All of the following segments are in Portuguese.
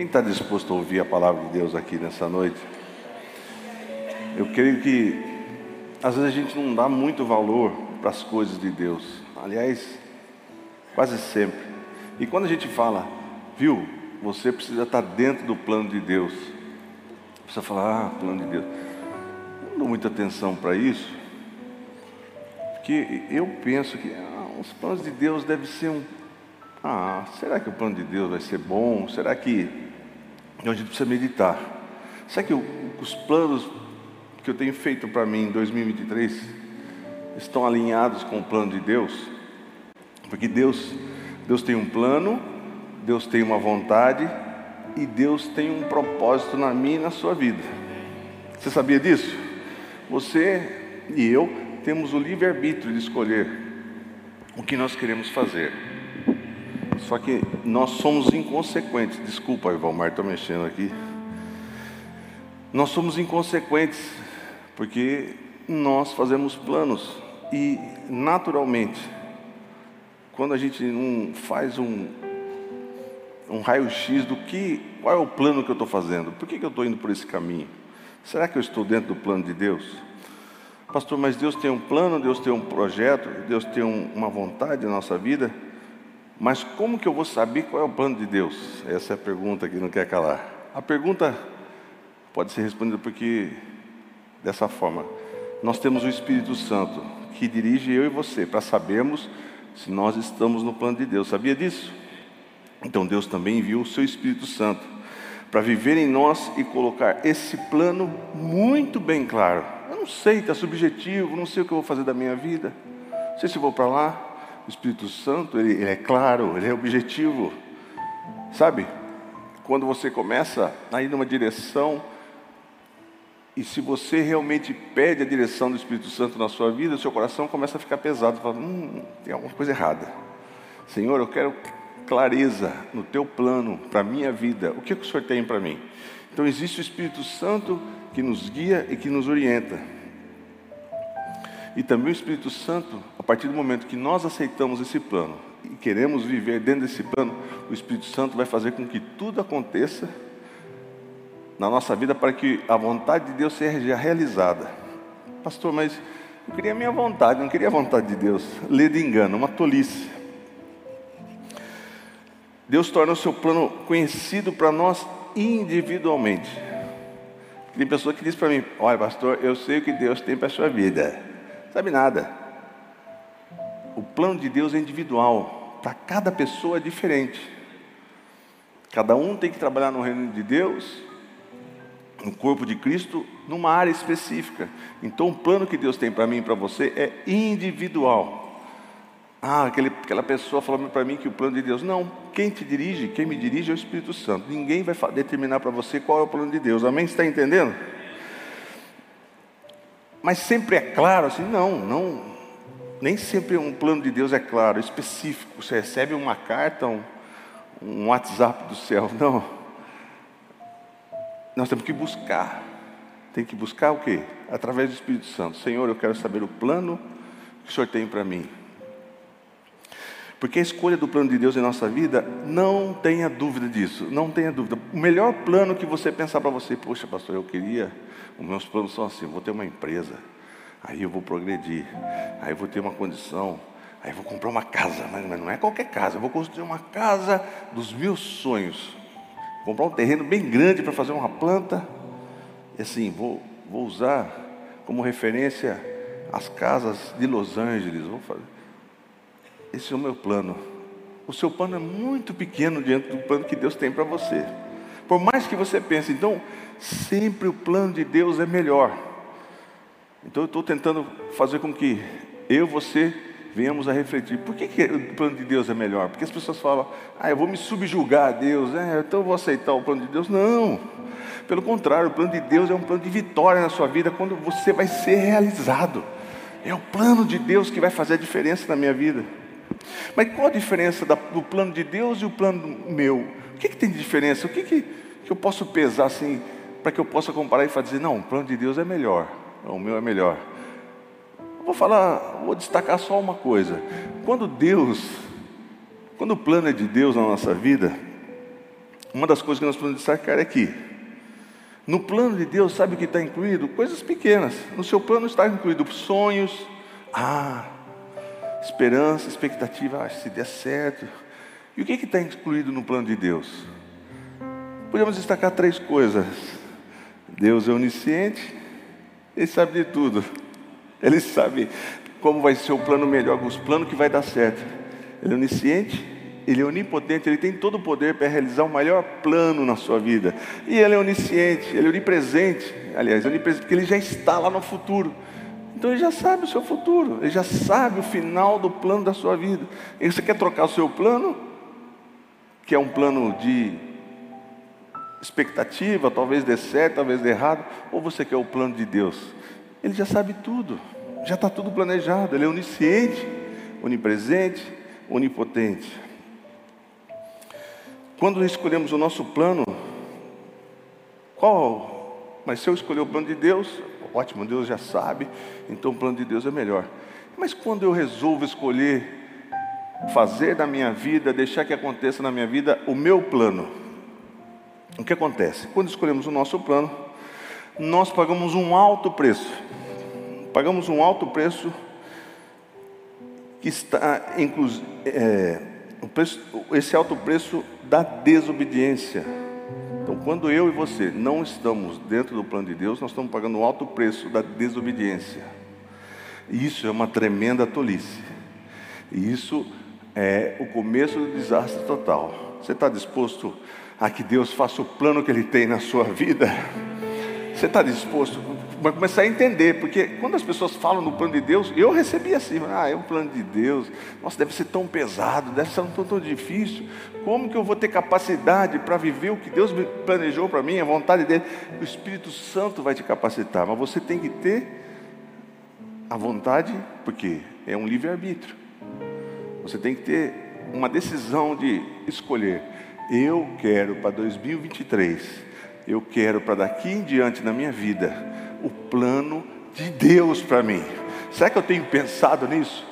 Quem está disposto a ouvir a palavra de Deus aqui nessa noite? Eu creio que às vezes a gente não dá muito valor para as coisas de Deus. Aliás, quase sempre. E quando a gente fala, viu, você precisa estar dentro do plano de Deus. Precisa falar, ah, plano de Deus. Eu não dou muita atenção para isso, porque eu penso que ah, os planos de Deus devem ser um ah, será que o plano de Deus vai ser bom? Será que a gente precisa meditar? Será que os planos que eu tenho feito para mim em 2023 estão alinhados com o plano de Deus? Porque Deus, Deus tem um plano, Deus tem uma vontade e Deus tem um propósito na minha e na sua vida. Você sabia disso? Você e eu temos o livre-arbítrio de escolher o que nós queremos fazer. Só que nós somos inconsequentes. Desculpa, Valmar, estou mexendo aqui. Nós somos inconsequentes, porque nós fazemos planos e, naturalmente, quando a gente não faz um, um raio-x do que, qual é o plano que eu estou fazendo, por que, que eu estou indo por esse caminho? Será que eu estou dentro do plano de Deus? Pastor, mas Deus tem um plano, Deus tem um projeto, Deus tem um, uma vontade na nossa vida. Mas como que eu vou saber qual é o plano de Deus? Essa é a pergunta que não quer calar. A pergunta pode ser respondida porque dessa forma. Nós temos o Espírito Santo que dirige eu e você para sabermos se nós estamos no plano de Deus. Sabia disso? Então Deus também enviou o seu Espírito Santo para viver em nós e colocar esse plano muito bem claro. Eu não sei, está subjetivo, não sei o que eu vou fazer da minha vida. Não sei se vou para lá, Espírito Santo, ele, ele é claro, ele é objetivo. Sabe? Quando você começa a ir numa direção, e se você realmente pede a direção do Espírito Santo na sua vida, o seu coração começa a ficar pesado, fala, hum, tem alguma coisa errada. Senhor, eu quero clareza no teu plano para a minha vida. O que, que o Senhor tem para mim? Então existe o Espírito Santo que nos guia e que nos orienta. E também o Espírito Santo, a partir do momento que nós aceitamos esse plano e queremos viver dentro desse plano, o Espírito Santo vai fazer com que tudo aconteça na nossa vida para que a vontade de Deus seja realizada. Pastor, mas eu queria a minha vontade, não queria a vontade de Deus. Lê de engano, uma tolice. Deus torna o seu plano conhecido para nós individualmente. Tem pessoa que diz para mim: Olha, pastor, eu sei o que Deus tem para a sua vida. Sabe nada. O plano de Deus é individual, para cada pessoa é diferente. Cada um tem que trabalhar no reino de Deus, no corpo de Cristo, numa área específica. Então, o plano que Deus tem para mim e para você é individual. Ah, aquele, aquela pessoa falou para mim que o plano de Deus. Não, quem te dirige, quem me dirige é o Espírito Santo. Ninguém vai determinar para você qual é o plano de Deus. Amém? Você está entendendo? Mas sempre é claro assim? Não, não. Nem sempre um plano de Deus é claro, específico. Você recebe uma carta, um, um WhatsApp do céu. Não. Nós temos que buscar. Tem que buscar o quê? Através do Espírito Santo. Senhor, eu quero saber o plano que o Senhor tem para mim. Porque a escolha do plano de Deus em nossa vida, não tenha dúvida disso, não tenha dúvida. O melhor plano que você pensar para você, poxa, pastor, eu queria, os meus planos são assim: vou ter uma empresa, aí eu vou progredir, aí eu vou ter uma condição, aí eu vou comprar uma casa, mas não é qualquer casa, eu vou construir uma casa dos meus sonhos, comprar um terreno bem grande para fazer uma planta, e assim, vou, vou usar como referência as casas de Los Angeles, vou fazer esse é o meu plano. O seu plano é muito pequeno diante do plano que Deus tem para você. Por mais que você pense, então, sempre o plano de Deus é melhor. Então eu estou tentando fazer com que eu você venhamos a refletir. Por que, que o plano de Deus é melhor? Porque as pessoas falam, ah, eu vou me subjugar a Deus, é, então eu vou aceitar o plano de Deus. Não. Pelo contrário, o plano de Deus é um plano de vitória na sua vida quando você vai ser realizado. É o plano de Deus que vai fazer a diferença na minha vida. Mas qual a diferença do plano de Deus e o plano meu? O que, que tem de diferença? O que, que, que eu posso pesar assim, para que eu possa comparar e dizer, não, o plano de Deus é melhor, o meu é melhor. Vou falar, vou destacar só uma coisa. Quando Deus, quando o plano é de Deus na nossa vida, uma das coisas que nós podemos destacar é que, no plano de Deus, sabe o que está incluído? Coisas pequenas. No seu plano está incluído sonhos, ah, esperança, expectativa, ah, se der certo. E o que está incluído no plano de Deus? Podemos destacar três coisas. Deus é onisciente, Ele sabe de tudo. Ele sabe como vai ser o plano melhor, os planos que vai dar certo. Ele é onisciente, ele é onipotente, ele tem todo o poder para realizar o melhor plano na sua vida. E ele é onisciente, ele é onipresente, aliás, onipresente, porque ele já está lá no futuro. Então ele já sabe o seu futuro, ele já sabe o final do plano da sua vida. E você quer trocar o seu plano, que é um plano de expectativa, talvez dê certo, talvez dê errado, ou você quer o plano de Deus? Ele já sabe tudo, já está tudo planejado, ele é onisciente, onipresente, onipotente. Quando escolhemos o nosso plano, qual? Mas se eu escolher o plano de Deus, ótimo, Deus já sabe, então o plano de Deus é melhor. Mas quando eu resolvo escolher fazer da minha vida, deixar que aconteça na minha vida o meu plano, o que acontece? Quando escolhemos o nosso plano, nós pagamos um alto preço. Pagamos um alto preço que está, inclusive, é, esse alto preço da desobediência. Então, quando eu e você não estamos dentro do plano de Deus, nós estamos pagando o alto preço da desobediência. E isso é uma tremenda tolice. E isso é o começo do desastre total. Você está disposto a que Deus faça o plano que Ele tem na sua vida? Você está disposto? Vai começar a entender, porque quando as pessoas falam no plano de Deus, eu recebi assim, ah, é um plano de Deus, nossa, deve ser tão pesado, deve ser tão, tão difícil, como que eu vou ter capacidade para viver o que Deus planejou para mim, a vontade dele? O Espírito Santo vai te capacitar, mas você tem que ter a vontade, porque é um livre-arbítrio, você tem que ter uma decisão de escolher, eu quero para 2023 eu quero para daqui em diante na minha vida o plano de Deus para mim. Será que eu tenho pensado nisso?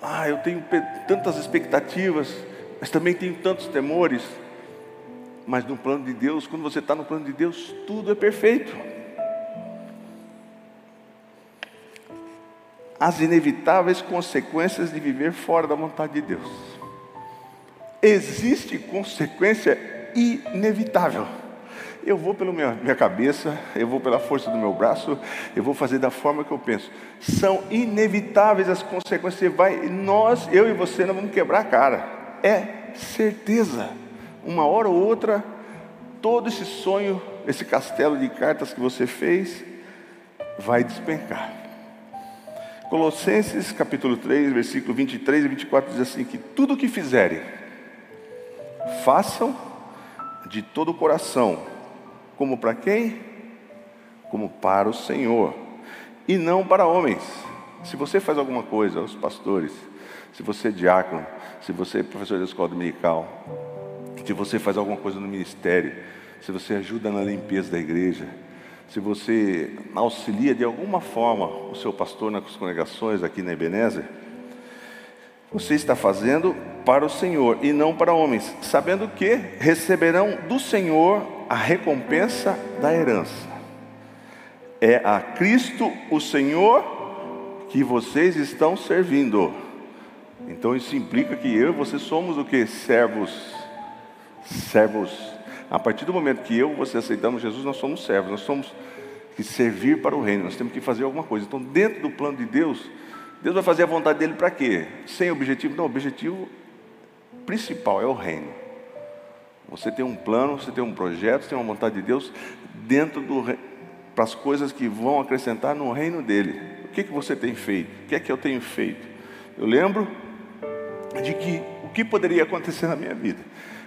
Ah, eu tenho tantas expectativas, mas também tenho tantos temores. Mas no plano de Deus, quando você está no plano de Deus, tudo é perfeito. As inevitáveis consequências de viver fora da vontade de Deus. Existe consequência inevitável. Eu vou pela minha, minha cabeça, eu vou pela força do meu braço, eu vou fazer da forma que eu penso. São inevitáveis as consequências. Você vai, nós, eu e você, não vamos quebrar a cara. É certeza. Uma hora ou outra, todo esse sonho, esse castelo de cartas que você fez, vai despencar. Colossenses capítulo 3, versículo 23 e 24 diz assim: que tudo o que fizerem, façam de todo o coração, como para quem? Como para o Senhor, e não para homens. Se você faz alguma coisa, os pastores, se você é diácono, se você é professor da escola dominical, se você faz alguma coisa no ministério, se você ajuda na limpeza da igreja, se você auxilia de alguma forma o seu pastor nas congregações aqui na Ebenezer, você está fazendo para o Senhor e não para homens, sabendo que receberão do Senhor a recompensa da herança. É a Cristo, o Senhor, que vocês estão servindo. Então isso implica que eu e você somos o que? Servos. Servos. A partir do momento que eu e você aceitamos Jesus, nós somos servos, nós somos que servir para o reino, nós temos que fazer alguma coisa. Então, dentro do plano de Deus, Deus vai fazer a vontade dele para quê? Sem objetivo? Não, o objetivo principal é o reino. Você tem um plano, você tem um projeto, você tem uma vontade de Deus dentro do para as coisas que vão acrescentar no reino dele. O que, que você tem feito? O que é que eu tenho feito? Eu lembro de que o que poderia acontecer na minha vida.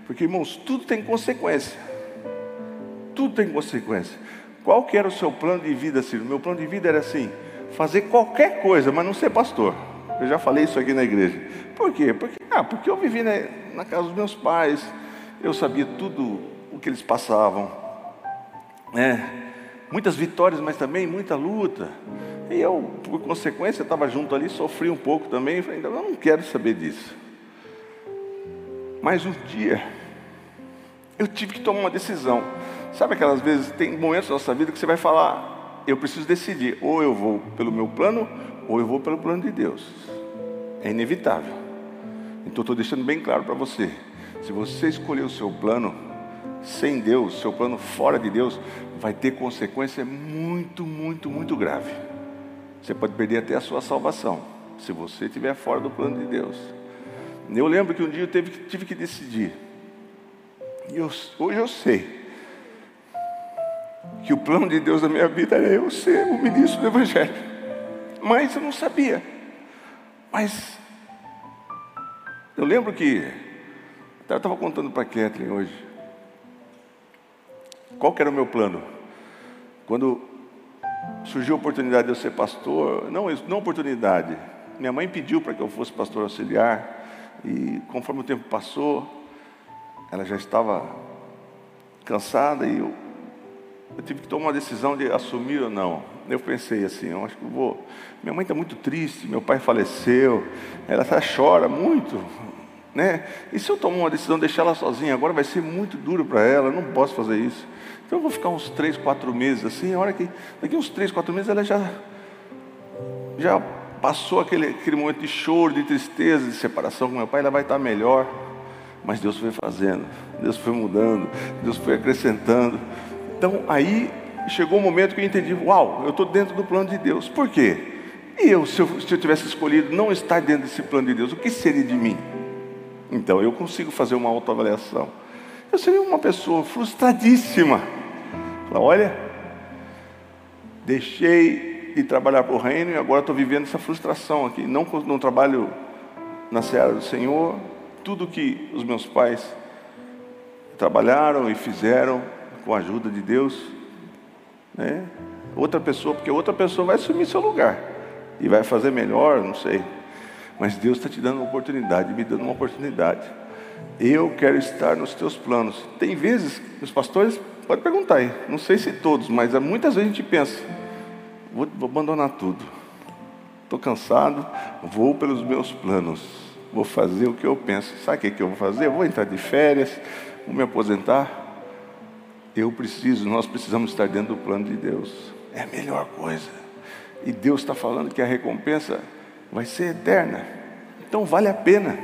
Porque, irmãos, tudo tem consequência. Tudo tem consequência. Qual que era o seu plano de vida, Ciro? Meu plano de vida era assim: fazer qualquer coisa, mas não ser pastor. Eu já falei isso aqui na igreja. Por quê? Porque, ah, porque eu vivi na, na casa dos meus pais, eu sabia tudo o que eles passavam. É, muitas vitórias, mas também muita luta. E eu, por consequência, estava junto ali, sofri um pouco também. Falei, eu não quero saber disso. Mas um dia, Eu tive que tomar uma decisão. Sabe aquelas vezes, tem momentos na nossa vida que você vai falar, eu preciso decidir, ou eu vou pelo meu plano, ou eu vou pelo plano de Deus. É inevitável. Então estou deixando bem claro para você. Se você escolher o seu plano sem Deus, seu plano fora de Deus, vai ter consequência muito, muito, muito grave. Você pode perder até a sua salvação, se você estiver fora do plano de Deus. Eu lembro que um dia eu tive, tive que decidir. E eu, hoje eu sei que o plano de Deus na minha vida era eu ser o ministro do Evangelho. Mas eu não sabia. Mas eu lembro que eu estava contando para a Kathleen hoje. Qual era o meu plano? Quando surgiu a oportunidade de eu ser pastor, não, não oportunidade, minha mãe pediu para que eu fosse pastor auxiliar, e conforme o tempo passou, ela já estava cansada e eu eu tive que tomar uma decisão de assumir ou não. Eu pensei assim, eu acho que eu vou. Minha mãe está muito triste, meu pai faleceu, ela tá, chora muito, né? E se eu tomar uma decisão de deixar ela sozinha, agora vai ser muito duro para ela, eu não posso fazer isso. Então eu vou ficar uns três, quatro meses assim, a hora que daqui uns três, quatro meses ela já já passou aquele, aquele momento de choro, de tristeza, de separação com meu pai, ela vai estar melhor. Mas Deus foi fazendo, Deus foi mudando, Deus foi acrescentando. Então aí chegou o um momento que eu entendi: uau, eu estou dentro do plano de Deus. Por quê? E eu se, eu, se eu tivesse escolhido não estar dentro desse plano de Deus, o que seria de mim? Então eu consigo fazer uma autoavaliação. Eu seria uma pessoa frustradíssima. Olha, deixei de trabalhar para o reino e agora estou vivendo essa frustração aqui. Não, não trabalho na seara do Senhor. Tudo que os meus pais trabalharam e fizeram, com a ajuda de Deus, né? Outra pessoa, porque outra pessoa vai assumir seu lugar e vai fazer melhor, não sei. Mas Deus está te dando uma oportunidade, me dando uma oportunidade. Eu quero estar nos teus planos. Tem vezes, os pastores, pode perguntar aí, não sei se todos, mas muitas vezes a gente pensa, vou, vou abandonar tudo. Estou cansado, vou pelos meus planos. Vou fazer o que eu penso. Sabe o que, que eu vou fazer? Eu vou entrar de férias, vou me aposentar, eu preciso, nós precisamos estar dentro do plano de Deus. É a melhor coisa. E Deus está falando que a recompensa vai ser eterna. Então vale a pena.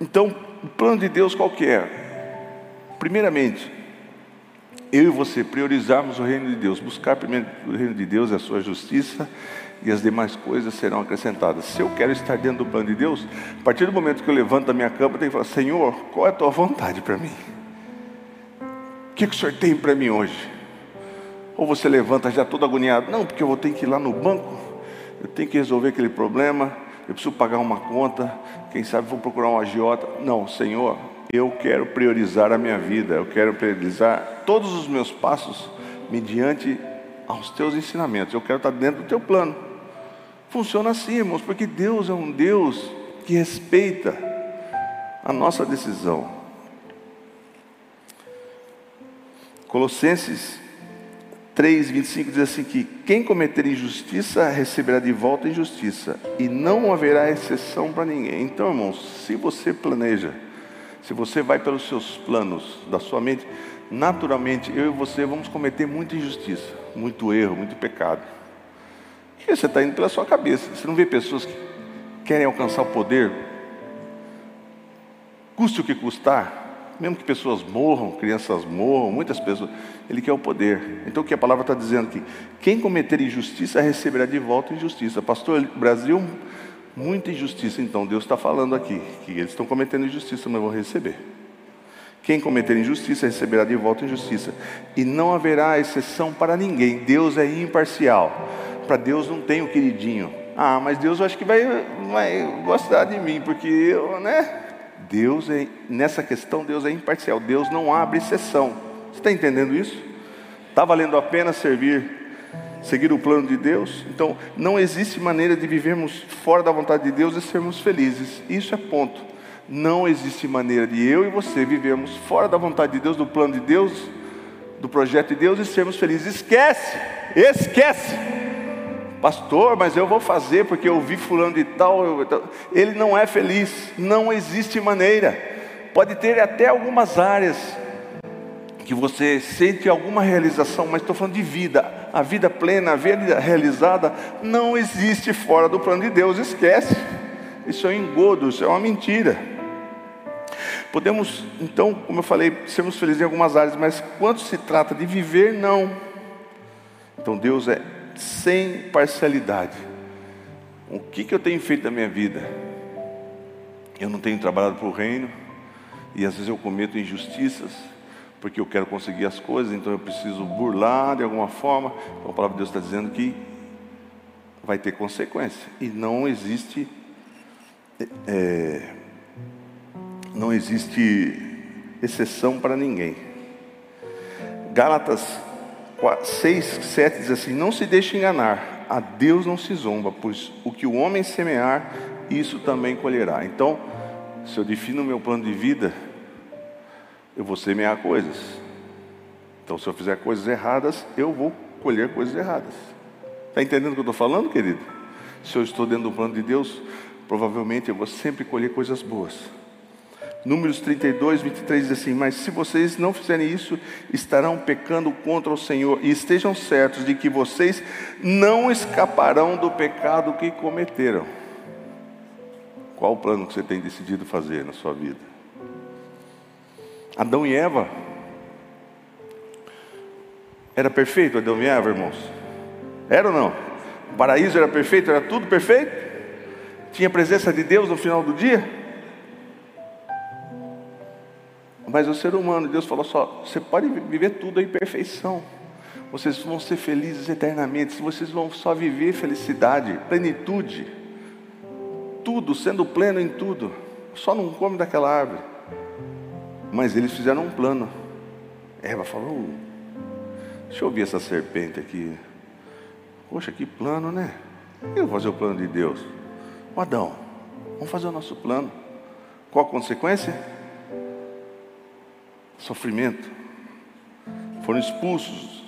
Então, o plano de Deus qual que é? Primeiramente, eu e você priorizarmos o reino de Deus, buscar primeiro o reino de Deus e a sua justiça, e as demais coisas serão acrescentadas. Se eu quero estar dentro do plano de Deus, a partir do momento que eu levanto da minha cama, eu tenho que falar: Senhor, qual é a tua vontade para mim? que, que o senhor tem para mim hoje? Ou você levanta já todo agoniado, não, porque eu vou ter que ir lá no banco, eu tenho que resolver aquele problema, eu preciso pagar uma conta, quem sabe vou procurar um agiota. Não, Senhor, eu quero priorizar a minha vida, eu quero priorizar todos os meus passos mediante aos teus ensinamentos. Eu quero estar dentro do teu plano. Funciona assim, irmãos, porque Deus é um Deus que respeita a nossa decisão. Colossenses 3, 25 diz assim que quem cometer injustiça receberá de volta injustiça, e não haverá exceção para ninguém. Então, irmãos, se você planeja, se você vai pelos seus planos da sua mente, naturalmente eu e você vamos cometer muita injustiça, muito erro, muito pecado. E você está indo pela sua cabeça. Você não vê pessoas que querem alcançar o poder, custe o que custar, mesmo que pessoas morram, crianças morram, muitas pessoas, ele quer o poder. Então o que a palavra está dizendo aqui? Quem cometer injustiça receberá de volta injustiça. Pastor, Brasil, muita injustiça. Então Deus está falando aqui que eles estão cometendo injustiça, mas vão receber. Quem cometer injustiça receberá de volta injustiça. E não haverá exceção para ninguém. Deus é imparcial. Para Deus não tem o queridinho. Ah, mas Deus eu acho que vai, vai gostar de mim, porque eu, né? Deus é, nessa questão, Deus é imparcial, Deus não abre exceção. Você está entendendo isso? Está valendo a pena servir, seguir o plano de Deus? Então, não existe maneira de vivermos fora da vontade de Deus e sermos felizes. Isso é ponto. Não existe maneira de eu e você vivermos fora da vontade de Deus, do plano de Deus, do projeto de Deus e sermos felizes. Esquece, esquece. Pastor, mas eu vou fazer porque eu vi fulano de tal. Ele não é feliz, não existe maneira. Pode ter até algumas áreas que você sente alguma realização, mas estou falando de vida. A vida plena, a vida realizada, não existe fora do plano de Deus, esquece. Isso é um engodo, isso é uma mentira. Podemos, então, como eu falei, sermos felizes em algumas áreas, mas quando se trata de viver, não. Então Deus é sem parcialidade. O que, que eu tenho feito na minha vida? Eu não tenho trabalhado para o reino, e às vezes eu cometo injustiças, porque eu quero conseguir as coisas, então eu preciso burlar de alguma forma. Então a palavra de Deus está dizendo que vai ter consequência, e não existe. É, não existe exceção para ninguém. Gálatas 6, 7 diz assim: Não se deixe enganar, a Deus não se zomba, pois o que o homem semear, isso também colherá. Então, se eu defino o meu plano de vida, eu vou semear coisas. Então, se eu fizer coisas erradas, eu vou colher coisas erradas. Está entendendo o que eu estou falando, querido? Se eu estou dentro do plano de Deus, provavelmente eu vou sempre colher coisas boas. Números 32, 23 diz assim: Mas se vocês não fizerem isso, estarão pecando contra o Senhor, e estejam certos de que vocês não escaparão do pecado que cometeram. Qual o plano que você tem decidido fazer na sua vida? Adão e Eva. Era perfeito Adão e Eva, irmãos? Era ou não? O paraíso era perfeito? Era tudo perfeito? Tinha a presença de Deus no final do dia? Mas o ser humano, Deus falou só: você pode viver tudo em perfeição. Vocês vão ser felizes eternamente. Vocês vão só viver felicidade, plenitude. Tudo, sendo pleno em tudo. Só não come daquela árvore. Mas eles fizeram um plano. Eva falou: Deixa eu ouvir essa serpente aqui. Poxa, que plano, né? Eu vou fazer o plano de Deus. O Adão, vamos fazer o nosso plano. Qual a consequência? sofrimento, foram expulsos.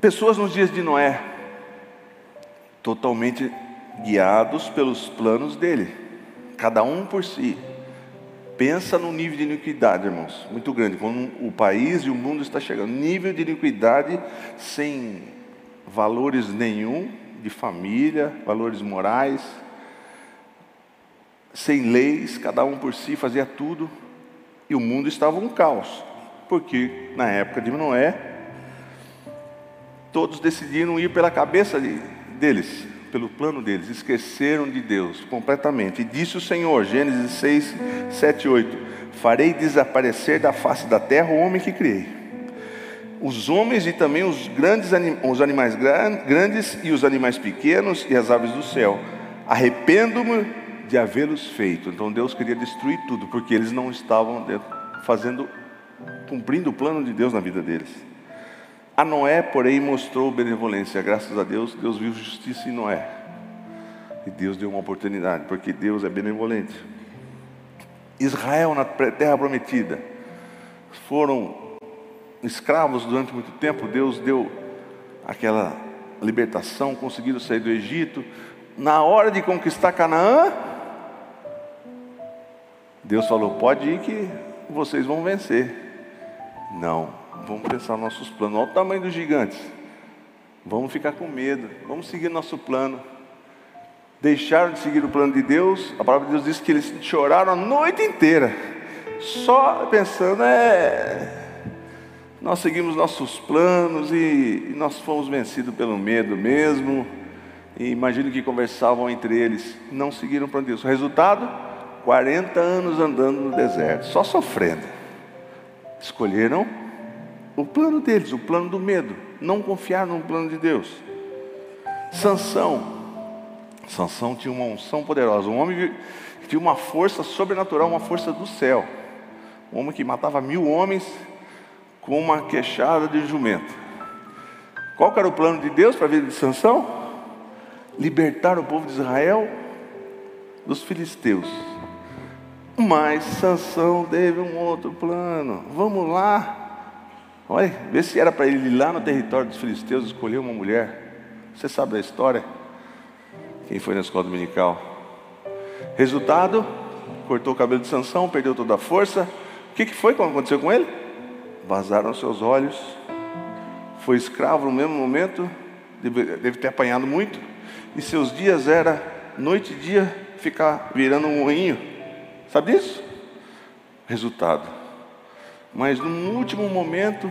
Pessoas nos dias de Noé, totalmente guiados pelos planos dele, cada um por si. Pensa no nível de iniquidade, irmãos, muito grande. Quando o país e o mundo está chegando, nível de iniquidade sem valores nenhum de família, valores morais sem leis, cada um por si fazia tudo, e o mundo estava um caos, porque na época de Noé, todos decidiram ir pela cabeça de, deles, pelo plano deles, esqueceram de Deus completamente. E disse o Senhor, Gênesis 6, 7, 8: Farei desaparecer da face da terra o homem que criei. Os homens e também os grandes os animais grandes e os animais pequenos e as aves do céu. Arrependo-me de havê-los feito. Então Deus queria destruir tudo, porque eles não estavam fazendo, cumprindo o plano de Deus na vida deles. A Noé, porém, mostrou benevolência. Graças a Deus, Deus viu justiça em Noé. E Deus deu uma oportunidade, porque Deus é benevolente. Israel na terra prometida foram escravos durante muito tempo. Deus deu aquela libertação, conseguiram sair do Egito. Na hora de conquistar Canaã, Deus falou: pode ir que vocês vão vencer. Não, vamos pensar nossos planos. Olha o tamanho dos gigantes. Vamos ficar com medo, vamos seguir nosso plano. Deixaram de seguir o plano de Deus. A palavra de Deus diz que eles choraram a noite inteira, só pensando, é. Nós seguimos nossos planos e, e nós fomos vencidos pelo medo mesmo. E imagino que conversavam entre eles, não seguiram o plano de Deus. O resultado? 40 anos andando no deserto, só sofrendo. Escolheram o plano deles, o plano do medo, não confiar no plano de Deus. Sansão, Sansão tinha uma unção poderosa, um homem que tinha uma força sobrenatural, uma força do céu. Um homem que matava mil homens com uma queixada de jumento. Qual era o plano de Deus para a vida de Sansão? Libertar o povo de Israel dos filisteus. Mas Sansão teve um outro plano. Vamos lá. Olha, vê se era para ele ir lá no território dos filisteus escolher uma mulher. Você sabe da história? Quem foi na escola dominical? Resultado: cortou o cabelo de Sansão, perdeu toda a força. O que, que foi quando aconteceu com ele? Vazaram seus olhos. Foi escravo no mesmo momento, deve, deve ter apanhado muito. E seus dias era noite e dia ficar virando um moinho. Sabe disso? Resultado. Mas no último momento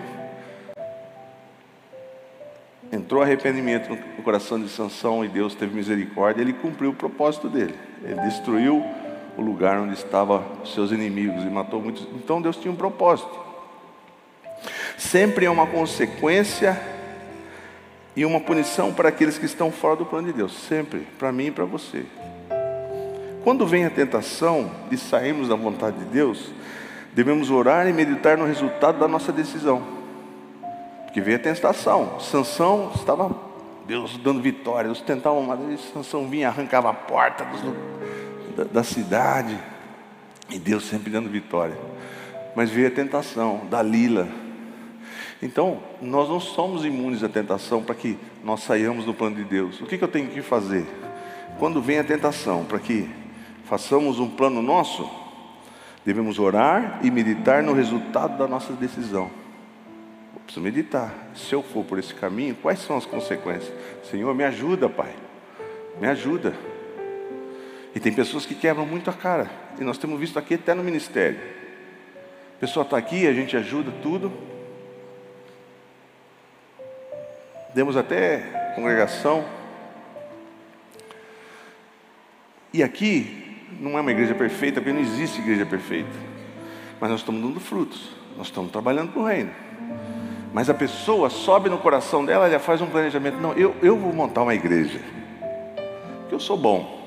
entrou arrependimento no coração de Sansão e Deus teve misericórdia, ele cumpriu o propósito dele. Ele destruiu o lugar onde estavam seus inimigos e matou muitos. Então Deus tinha um propósito. Sempre é uma consequência e uma punição para aqueles que estão fora do plano de Deus, sempre, para mim e para você. Quando vem a tentação de sairmos da vontade de Deus, devemos orar e meditar no resultado da nossa decisão. Porque veio a tentação. Sansão estava Deus dando vitória, Deus tentava uma vez, Sansão vinha, arrancava a porta dos, da, da cidade, e Deus sempre dando vitória. Mas veio a tentação, Dalila. Então, nós não somos imunes à tentação para que nós saiamos do plano de Deus. O que, que eu tenho que fazer? Quando vem a tentação, para que façamos um plano nosso, devemos orar e meditar no resultado da nossa decisão. Eu preciso meditar. Se eu for por esse caminho, quais são as consequências? Senhor, me ajuda, Pai. Me ajuda. E tem pessoas que quebram muito a cara. E nós temos visto aqui até no ministério. A pessoa está aqui, a gente ajuda tudo. Demos até congregação. E aqui não é uma igreja perfeita, porque não existe igreja perfeita. Mas nós estamos dando frutos, nós estamos trabalhando para o reino. Mas a pessoa sobe no coração dela, ela faz um planejamento. Não, eu, eu vou montar uma igreja, porque eu sou bom.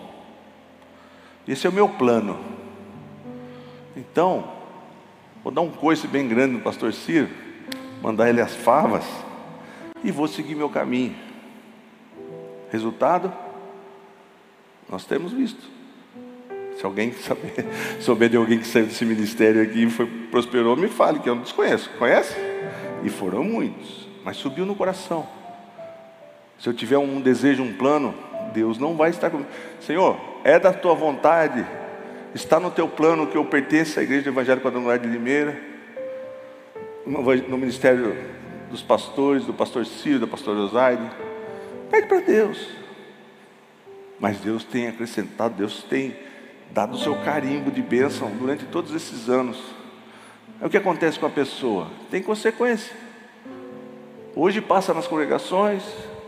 Esse é o meu plano. Então, vou dar um coice bem grande no pastor Ciro, mandar ele as favas, e vou seguir meu caminho. Resultado? Nós temos visto. Se alguém saber, souber de alguém que saiu desse ministério aqui e foi, prosperou, me fale, que eu não desconheço. Conhece? E foram muitos, mas subiu no coração. Se eu tiver um desejo, um plano, Deus não vai estar comigo. Senhor, é da tua vontade, está no teu plano que eu pertença à Igreja do Evangelho Quadrangular de Limeira, no ministério dos pastores, do pastor Ciro, do pastor Josaide. Pede para Deus. Mas Deus tem acrescentado, Deus tem dado o seu carimbo de bênção durante todos esses anos. É o que acontece com a pessoa, tem consequência. Hoje passa nas congregações,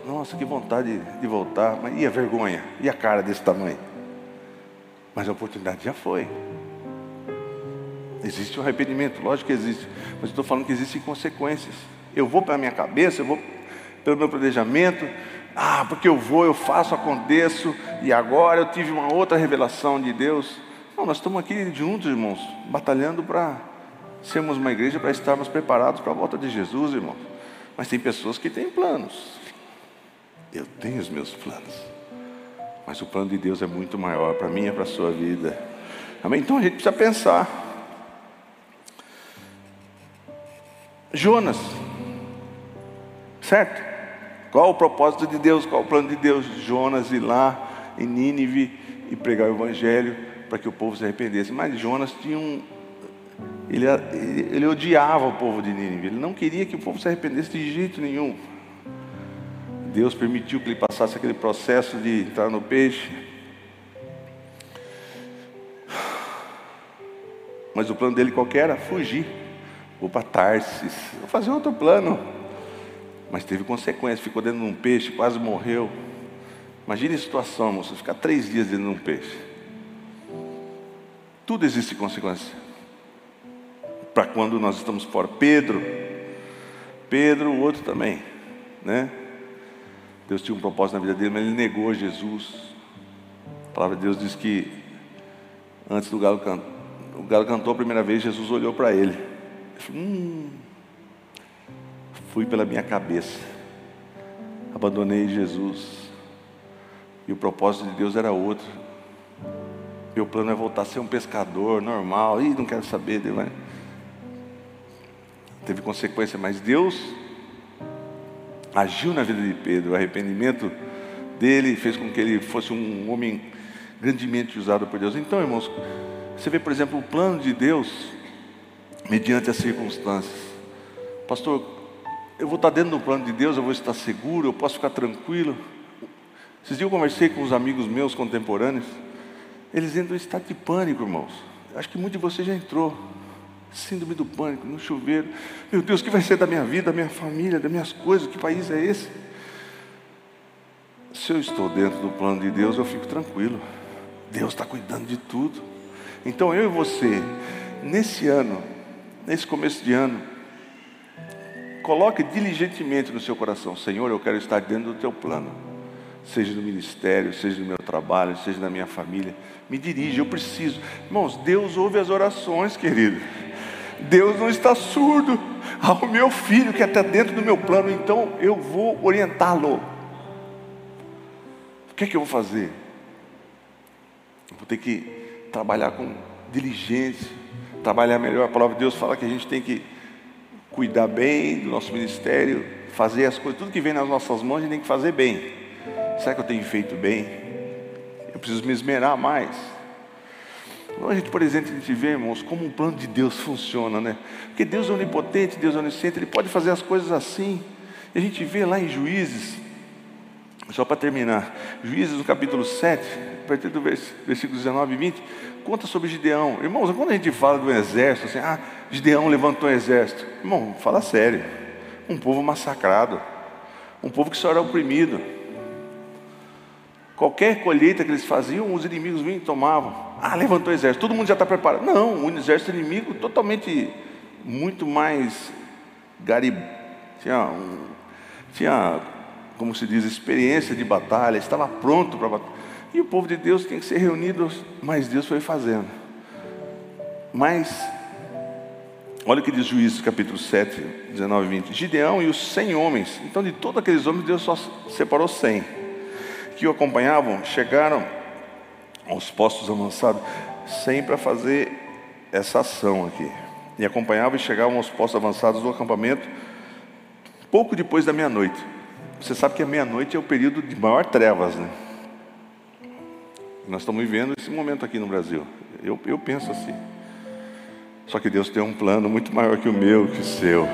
nossa, que vontade de voltar, mas e a vergonha? E a cara desse tamanho? Mas a oportunidade já foi. Existe um arrependimento, lógico que existe, mas estou falando que existem consequências. Eu vou para a minha cabeça, eu vou pelo meu planejamento, ah, porque eu vou, eu faço, aconteço, e agora eu tive uma outra revelação de Deus. Não, nós estamos aqui juntos, irmãos, batalhando para sermos uma igreja, para estarmos preparados para a volta de Jesus, irmãos. Mas tem pessoas que têm planos. Eu tenho os meus planos. Mas o plano de Deus é muito maior para mim e para a sua vida. Amém? Então a gente precisa pensar. Jonas, certo? Qual o propósito de Deus? Qual o plano de Deus? Jonas ir lá em Nínive e pregar o evangelho para que o povo se arrependesse. Mas Jonas tinha um. Ele, ele odiava o povo de Nínive, ele não queria que o povo se arrependesse de jeito nenhum. Deus permitiu que ele passasse aquele processo de entrar no peixe. Mas o plano dele qualquer era fugir. Vou para Tarsis, vou fazer outro plano. Mas teve consequência, ficou dentro de um peixe, quase morreu. Imagine a situação, moço, ficar três dias dentro de um peixe. Tudo existe consequência. Para quando nós estamos fora. Pedro, Pedro, o outro também, né? Deus tinha um propósito na vida dele, mas ele negou Jesus. A palavra de Deus diz que antes do galo cantar, o galo cantou a primeira vez, Jesus olhou para ele. Ele falou, hum, fui pela minha cabeça, abandonei Jesus, e o propósito de Deus era outro. Meu plano é voltar a ser um pescador normal, e não quero saber dele, mas... Teve consequência, mas Deus agiu na vida de Pedro, o arrependimento dele fez com que ele fosse um homem grandemente usado por Deus. Então, irmãos, você vê, por exemplo, o plano de Deus mediante as circunstâncias. Pastor, eu vou estar dentro do plano de Deus, eu vou estar seguro, eu posso ficar tranquilo. Esses dias eu conversei com os amigos meus contemporâneos, eles entram em estado de pânico, irmãos. Acho que muito de você já entrou. Síndrome do pânico, no chuveiro. Meu Deus, o que vai ser da minha vida, da minha família, das minhas coisas? Que país é esse? Se eu estou dentro do plano de Deus, eu fico tranquilo. Deus está cuidando de tudo. Então eu e você, nesse ano, nesse começo de ano, coloque diligentemente no seu coração: Senhor, eu quero estar dentro do teu plano. Seja no ministério, seja no meu trabalho, seja na minha família. Me dirige, eu preciso. Irmãos, Deus ouve as orações, querido. Deus não está surdo ao meu filho que está dentro do meu plano, então eu vou orientá-lo. O que é que eu vou fazer? Vou ter que trabalhar com diligência, trabalhar melhor. A palavra de Deus fala que a gente tem que cuidar bem do nosso ministério, fazer as coisas, tudo que vem nas nossas mãos a gente tem que fazer bem. Será que eu tenho feito bem? Eu preciso me esmerar mais. Então a gente, por exemplo, a gente vê, irmãos, como um plano de Deus funciona, né? Porque Deus é onipotente, Deus é onisciente, Ele pode fazer as coisas assim. E a gente vê lá em Juízes, só para terminar, Juízes no capítulo 7, a partir do versículo 19 e 20, conta sobre Gideão. Irmãos, quando a gente fala do exército, assim, ah, Gideão levantou um exército. Irmão, fala sério. Um povo massacrado, um povo que só era oprimido. Qualquer colheita que eles faziam, os inimigos vinham e tomavam. Ah, levantou o exército, todo mundo já está preparado. Não, o exército inimigo totalmente, muito mais garib... Tinha, um, tinha, como se diz, experiência de batalha, estava pronto para batalha. E o povo de Deus tem que ser reunido, mas Deus foi fazendo. Mas, olha o que diz Juízes capítulo 7, 19 e 20. Gideão e os cem homens. Então, de todos aqueles homens, Deus só separou cem que o acompanhavam chegaram aos postos avançados, sem para fazer essa ação aqui. E acompanhavam e chegavam aos postos avançados do acampamento pouco depois da meia-noite. Você sabe que a meia-noite é o período de maior trevas, né? Nós estamos vivendo esse momento aqui no Brasil. Eu, eu penso assim. Só que Deus tem um plano muito maior que o meu, que o seu.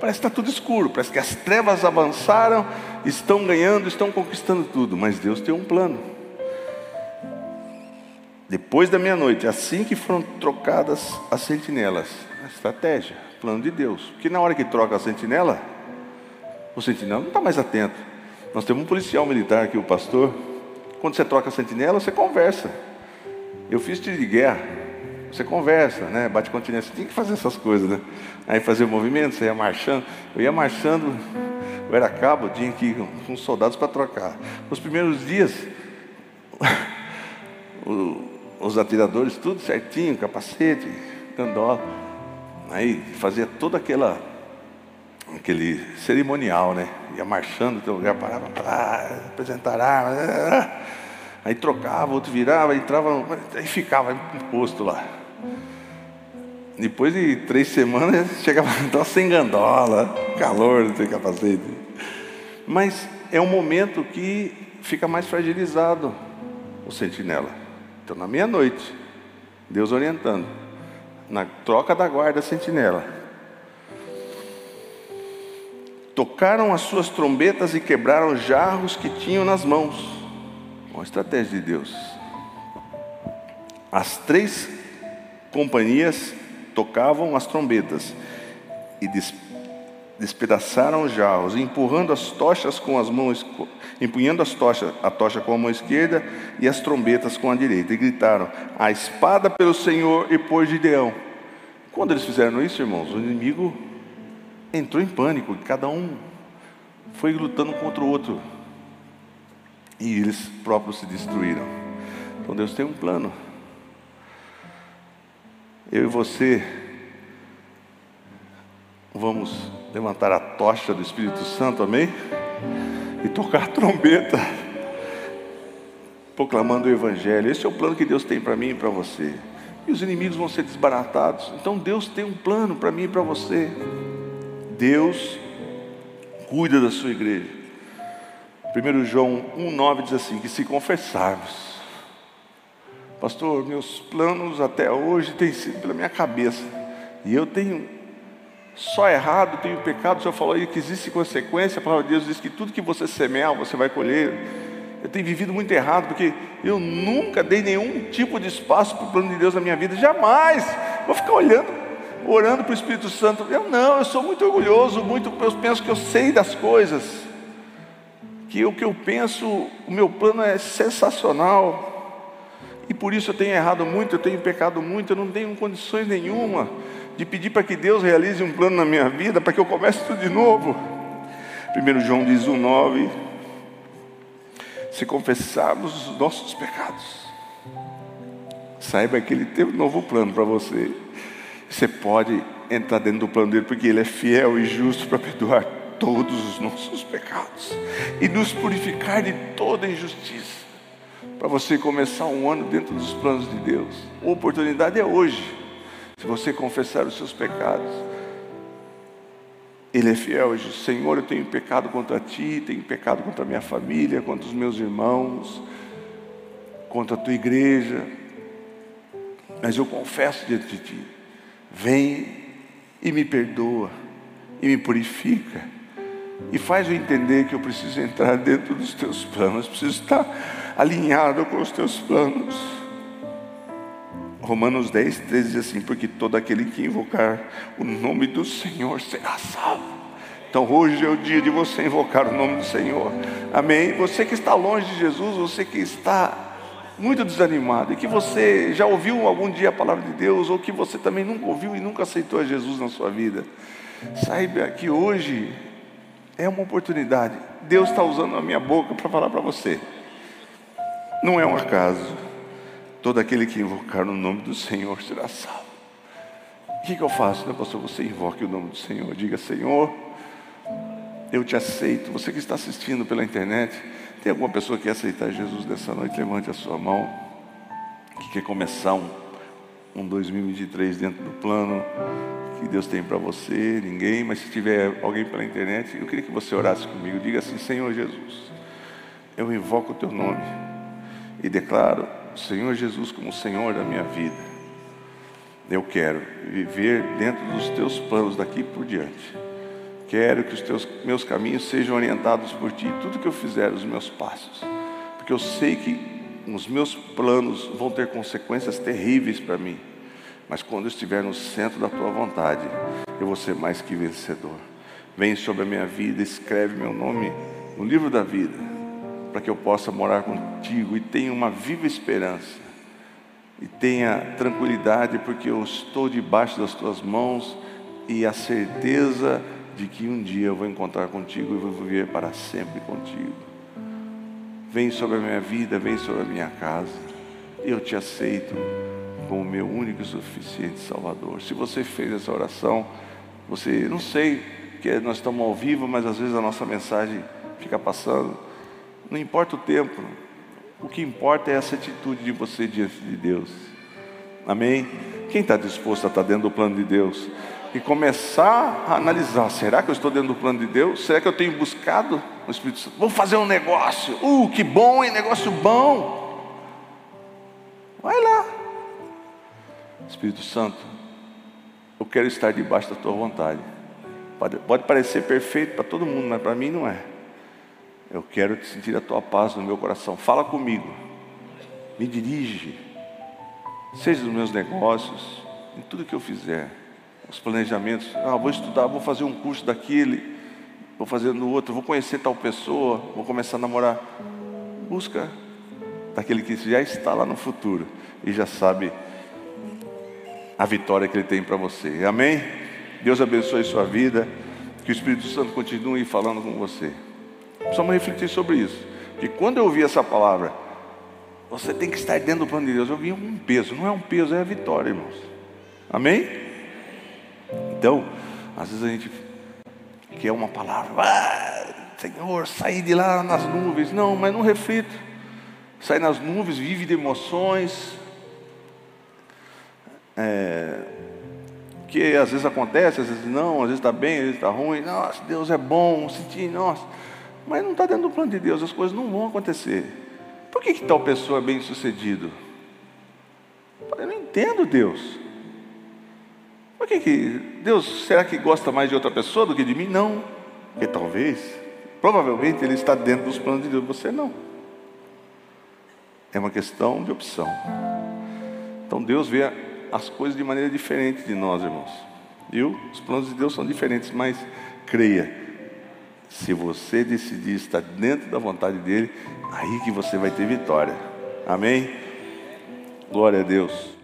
Parece que está tudo escuro, parece que as trevas avançaram, estão ganhando, estão conquistando tudo, mas Deus tem um plano. Depois da meia-noite, assim que foram trocadas as sentinelas, a estratégia, plano de Deus. Porque na hora que troca a sentinela, o sentinela não está mais atento. Nós temos um policial militar aqui, o pastor. Quando você troca a sentinela, você conversa. Eu fiz tiro de guerra. Você conversa, né? Bate continência. Tem que fazer essas coisas, né? Aí fazer o movimento, você ia marchando. Eu ia marchando, eu era cabo, tinha que ir com soldados para trocar. Nos primeiros dias, os atiradores, tudo certinho, capacete, candola. Aí fazia toda aquela aquele cerimonial, né? Ia marchando, teu lugar parava, ah, apresentar arma, aí trocava, outro virava, entrava, aí ficava no posto lá. Depois de três semanas, chegava então, sem gandola, calor, não tem capacete. Mas é um momento que fica mais fragilizado o sentinela. Então, na meia-noite, Deus orientando, na troca da guarda sentinela, tocaram as suas trombetas e quebraram jarros que tinham nas mãos. Estratégia de Deus. As três companhias tocavam as trombetas e despedaçaram os jarros, empurrando as tochas com as mãos, empunhando as tochas, a tocha com a mão esquerda e as trombetas com a direita, e gritaram: A espada pelo Senhor e por Gideão. Quando eles fizeram isso, irmãos, o inimigo entrou em pânico, e cada um foi lutando contra o outro. E eles próprios se destruíram. Então Deus tem um plano eu e você vamos levantar a tocha do Espírito Santo, amém? E tocar trombeta, proclamando o Evangelho. Esse é o plano que Deus tem para mim e para você. E os inimigos vão ser desbaratados. Então Deus tem um plano para mim e para você. Deus cuida da sua igreja. 1 João 1,9 diz assim: que se confessarmos Pastor, meus planos até hoje têm sido pela minha cabeça. E eu tenho só errado, tenho pecado. O Senhor falou aí que existe consequência. A palavra de Deus diz que tudo que você semear, você vai colher. Eu tenho vivido muito errado, porque eu nunca dei nenhum tipo de espaço para o plano de Deus na minha vida. Jamais. Vou ficar olhando, orando para o Espírito Santo. Eu não, eu sou muito orgulhoso, muito, eu penso que eu sei das coisas. Que o que eu penso, o meu plano é sensacional. E por isso eu tenho errado muito, eu tenho pecado muito, eu não tenho condições nenhuma de pedir para que Deus realize um plano na minha vida, para que eu comece tudo de novo. 1 João diz 1,9: Se confessarmos os nossos pecados, saiba que Ele tem um novo plano para você. Você pode entrar dentro do plano dele, porque Ele é fiel e justo para perdoar todos os nossos pecados e nos purificar de toda injustiça para você começar um ano dentro dos planos de Deus. A oportunidade é hoje. Se você confessar os seus pecados, Ele é fiel e diz: Senhor, eu tenho pecado contra ti, tenho pecado contra a minha família, contra os meus irmãos, contra a tua igreja, mas eu confesso diante de ti. Vem e me perdoa e me purifica e faz eu entender que eu preciso entrar dentro dos teus planos, preciso estar alinhado com os teus planos. Romanos 10, 13 diz assim: Porque todo aquele que invocar o nome do Senhor será salvo. Então hoje é o dia de você invocar o nome do Senhor. Amém? Você que está longe de Jesus, você que está muito desanimado e que você já ouviu algum dia a palavra de Deus, ou que você também nunca ouviu e nunca aceitou a Jesus na sua vida, saiba que hoje é uma oportunidade. Deus está usando a minha boca para falar para você. Não é um acaso. Todo aquele que invocar o nome do Senhor será salvo. O que, que eu faço, né, pastor? Você invoque o nome do Senhor. Diga, Senhor, eu te aceito. Você que está assistindo pela internet, tem alguma pessoa que quer aceitar Jesus nessa noite? Levante a sua mão. Que quer começar um, um 2023 dentro do plano que Deus tem para você, ninguém, mas se tiver alguém pela internet, eu queria que você orasse comigo. Diga assim: Senhor Jesus, eu invoco o teu nome e declaro Senhor Jesus como Senhor da minha vida. Eu quero viver dentro dos teus planos daqui por diante. Quero que os teus, meus caminhos sejam orientados por ti, tudo que eu fizer, os meus passos, porque eu sei que os meus planos vão ter consequências terríveis para mim mas quando eu estiver no centro da tua vontade, eu vou ser mais que vencedor. Vem sobre a minha vida, escreve meu nome no livro da vida, para que eu possa morar contigo e tenha uma viva esperança. E tenha tranquilidade, porque eu estou debaixo das tuas mãos e a certeza de que um dia eu vou encontrar contigo e vou viver para sempre contigo. Vem sobre a minha vida, vem sobre a minha casa. Eu te aceito como meu único e suficiente Salvador. Se você fez essa oração, você, não sei que nós estamos ao vivo, mas às vezes a nossa mensagem fica passando. Não importa o tempo, o que importa é essa atitude de você diante de Deus. Amém? Quem está disposto a estar dentro do plano de Deus? E começar a analisar: será que eu estou dentro do plano de Deus? Será que eu tenho buscado o Espírito Santo? Vou fazer um negócio. Uh, que bom, hein? Negócio bom. Vai lá. Espírito Santo, eu quero estar debaixo da tua vontade. Pode, pode parecer perfeito para todo mundo, mas para mim não é. Eu quero sentir a tua paz no meu coração. Fala comigo, me dirige, seja nos meus negócios, em tudo que eu fizer, os planejamentos. Ah, vou estudar, vou fazer um curso daquele, vou fazer no outro, vou conhecer tal pessoa, vou começar a namorar. Busca daquele que já está lá no futuro e já sabe a vitória que Ele tem para você. Amém? Deus abençoe sua vida. Que o Espírito Santo continue falando com você. Precisamos refletir sobre isso. Que quando eu ouvi essa palavra, você tem que estar dentro do plano de Deus. Eu vi um peso, não é um peso, é a vitória, irmãos. Amém? Então, às vezes a gente quer uma palavra, ah, Senhor, sair de lá nas nuvens. Não, mas não reflito. Sai nas nuvens, vive de emoções, é, que às vezes acontece, às vezes não, às vezes está bem, às vezes está ruim. Nossa, Deus é bom, sentir, nossa. Mas não está dentro do plano de Deus, as coisas não vão acontecer. Por que, que tal pessoa é bem sucedido? entendo Deus. Por que, que Deus, será que gosta mais de outra pessoa do que de mim? Não. Porque talvez, provavelmente Ele está dentro dos planos de Deus, você não. É uma questão de opção. Então Deus vê as coisas de maneira diferente de nós, irmãos. Viu? Os planos de Deus são diferentes, mas creia, se você decidir estar dentro da vontade dele, aí que você vai ter vitória. Amém? Glória a Deus.